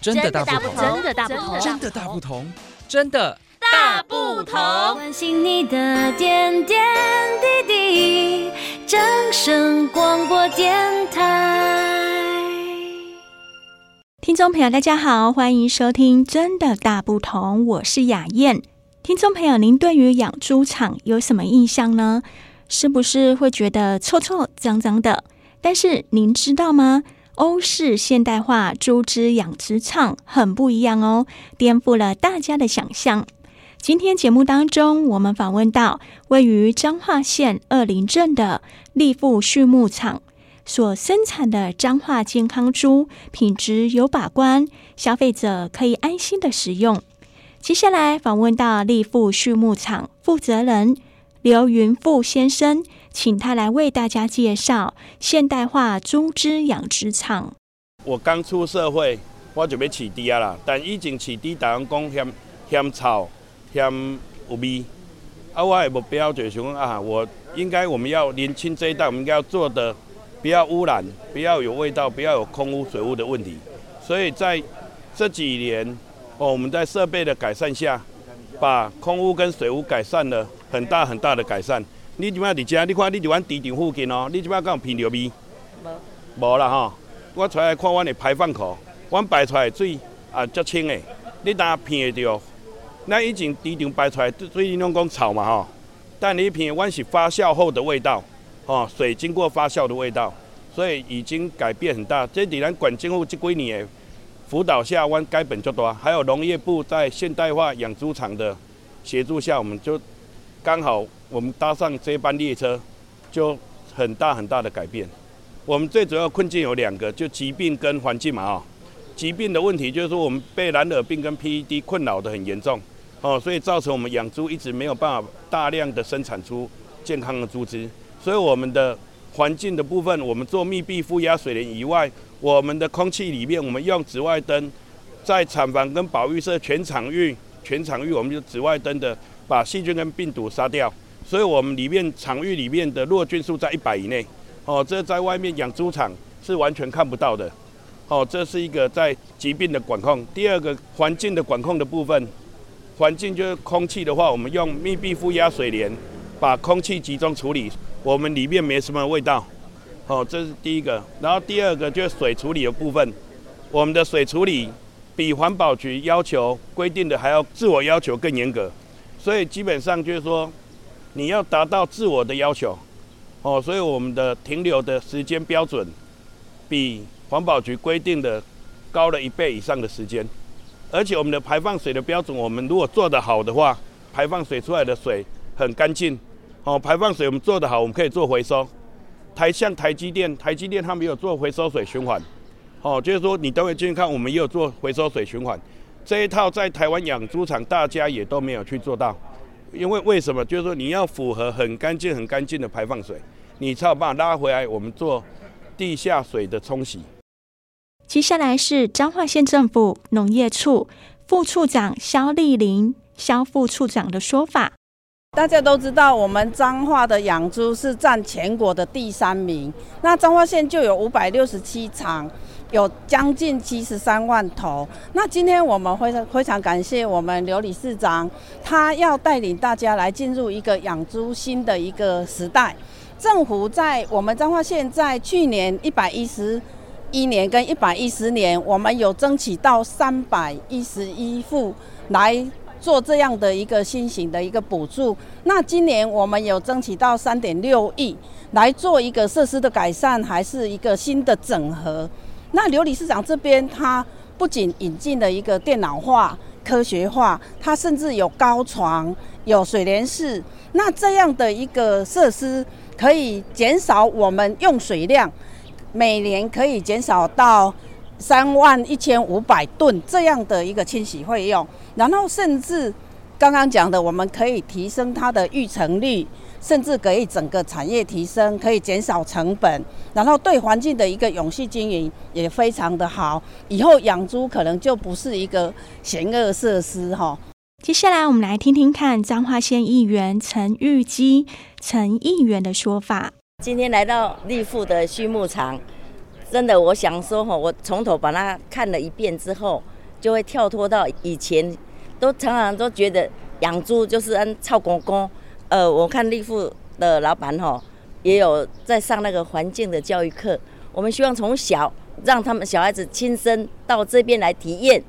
真的大不同，真的大不同，真的大不同，真的大不同。关心你的点点滴滴，掌声广播电台。听众朋友，大家好，欢迎收听《真的大不同》，我是雅燕。听众朋友，您对于养猪场有什么印象呢？是不是会觉得臭臭脏脏的？但是您知道吗？欧式现代化猪只养殖场很不一样哦，颠覆了大家的想象。今天节目当中，我们访问到位于彰化县二林镇的立富畜牧场所生产的彰化健康猪，品质有把关，消费者可以安心的食用。接下来访问到立富畜牧场负责人刘云富先生，请他来为大家介绍现代化猪只养殖场。我刚出社会，我就要饲猪啊啦，但以前饲猪，大家讲嫌嫌臭、嫌有味。啊，我的目标就是想啊，我应该我们要年轻这一代，我们应该要做的不要污染，不要有味道，不要有空污、水污的问题。所以在这几年。哦，我们在设备的改善下，把空污跟水污改善了很大很大的改善。你即摆伫遮，你看你伫阮猪场附近哦，你即摆敢有闻到味？无，无啦吼。我出来看阮的排放口，阮排出来的水啊，足清的。你当然闻得到，咱以前猪场排出来水，你拢讲臭嘛吼。但你闻，阮是发酵后的味道，吼，水经过发酵的味道，所以已经改变很大。这伫咱县政府这几年的。辅导下，阮改本就多，还有农业部在现代化养猪场的协助下，我们就刚好我们搭上这班列车，就很大很大的改变。我们最主要困境有两个，就疾病跟环境嘛啊。疾病的问题就是说我们被蓝耳病跟 PED 困扰得很严重哦，所以造成我们养猪一直没有办法大量的生产出健康的猪只。所以我们的环境的部分，我们做密闭负压水帘以外。我们的空气里面，我们用紫外灯，在产房跟保育舍全场域，全场域我们就紫外灯的把细菌跟病毒杀掉，所以我们里面场域里面的弱菌数在一百以内，哦，这在外面养猪场是完全看不到的，哦，这是一个在疾病的管控。第二个环境的管控的部分，环境就是空气的话，我们用密闭负压水帘把空气集中处理，我们里面没什么味道。哦，这是第一个，然后第二个就是水处理的部分，我们的水处理比环保局要求规定的还要自我要求更严格，所以基本上就是说，你要达到自我的要求，哦，所以我们的停留的时间标准比环保局规定的高了一倍以上的时间，而且我们的排放水的标准，我们如果做得好的话，排放水出来的水很干净，哦，排放水我们做得好，我们可以做回收。台像台积电，台积电它没有做回收水循环，哦，就是说你等会进去看，我们也有做回收水循环，这一套在台湾养猪场大家也都没有去做到，因为为什么？就是说你要符合很干净、很干净的排放水，你才有办法拉回来，我们做地下水的冲洗。接下来是彰化县政府农业处副处长肖丽玲肖副处长的说法。大家都知道，我们彰化的养猪是占全国的第三名。那彰化县就有五百六十七场，有将近七十三万头。那今天我们非常非常感谢我们刘理事长，他要带领大家来进入一个养猪新的一个时代。政府在我们彰化县在去年一百一十一年跟一百一十年，我们有争取到三百一十一户来。做这样的一个新型的一个补助，那今年我们有争取到三点六亿来做一个设施的改善，还是一个新的整合。那刘理事长这边，他不仅引进了一个电脑化、科学化，他甚至有高床、有水帘式。那这样的一个设施，可以减少我们用水量，每年可以减少到三万一千五百吨这样的一个清洗费用。然后甚至刚刚讲的，我们可以提升它的育成率，甚至可以整个产业提升，可以减少成本，然后对环境的一个永续经营也非常的好。以后养猪可能就不是一个嫌恶设施哈。接下来我们来听听看彰化县议员陈玉基陈议员的说法。今天来到立富的畜牧场。真的，我想说哈，我从头把它看了一遍之后，就会跳脱到以前，都常常都觉得养猪就是按臭公公。呃，我看立富的老板哈，也有在上那个环境的教育课。我们希望从小让他们小孩子亲身到这边来体验，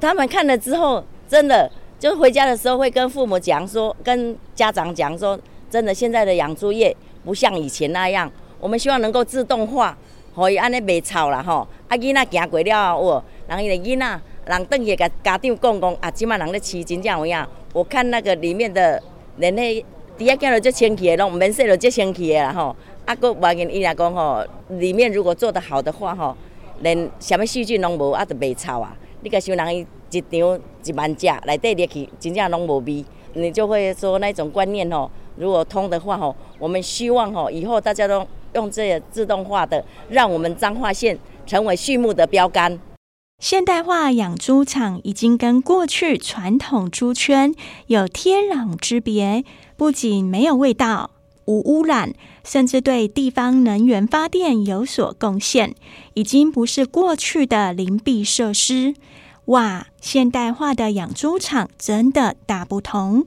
他们看了之后，真的就回家的时候会跟父母讲说，跟家长讲说，真的现在的养猪业不像以前那样。我们希望能够自动化，可以安尼卖臭啦吼。啊，囡仔行过了后，哦，人伊个囡仔，人等下甲家长讲讲，啊，即马人咧饲真正有影。我看那个里面的连迄底下见到就清气的，拢毋免说就就清气的啦吼。啊，阁外面伊来讲吼，里面如果做得好的话吼，连啥物细菌拢无，啊，就卖臭啊。你甲想人伊一场一万只内底入去，真正拢无味，你就会说那种观念吼，如果通的话吼，我们希望吼以后大家都用这些自动化的，让我们彰化县成为畜牧的标杆。现代化养猪场已经跟过去传统猪圈有天壤之别，不仅没有味道、无污染，甚至对地方能源发电有所贡献，已经不是过去的邻避设施。哇，现代化的养猪场真的大不同。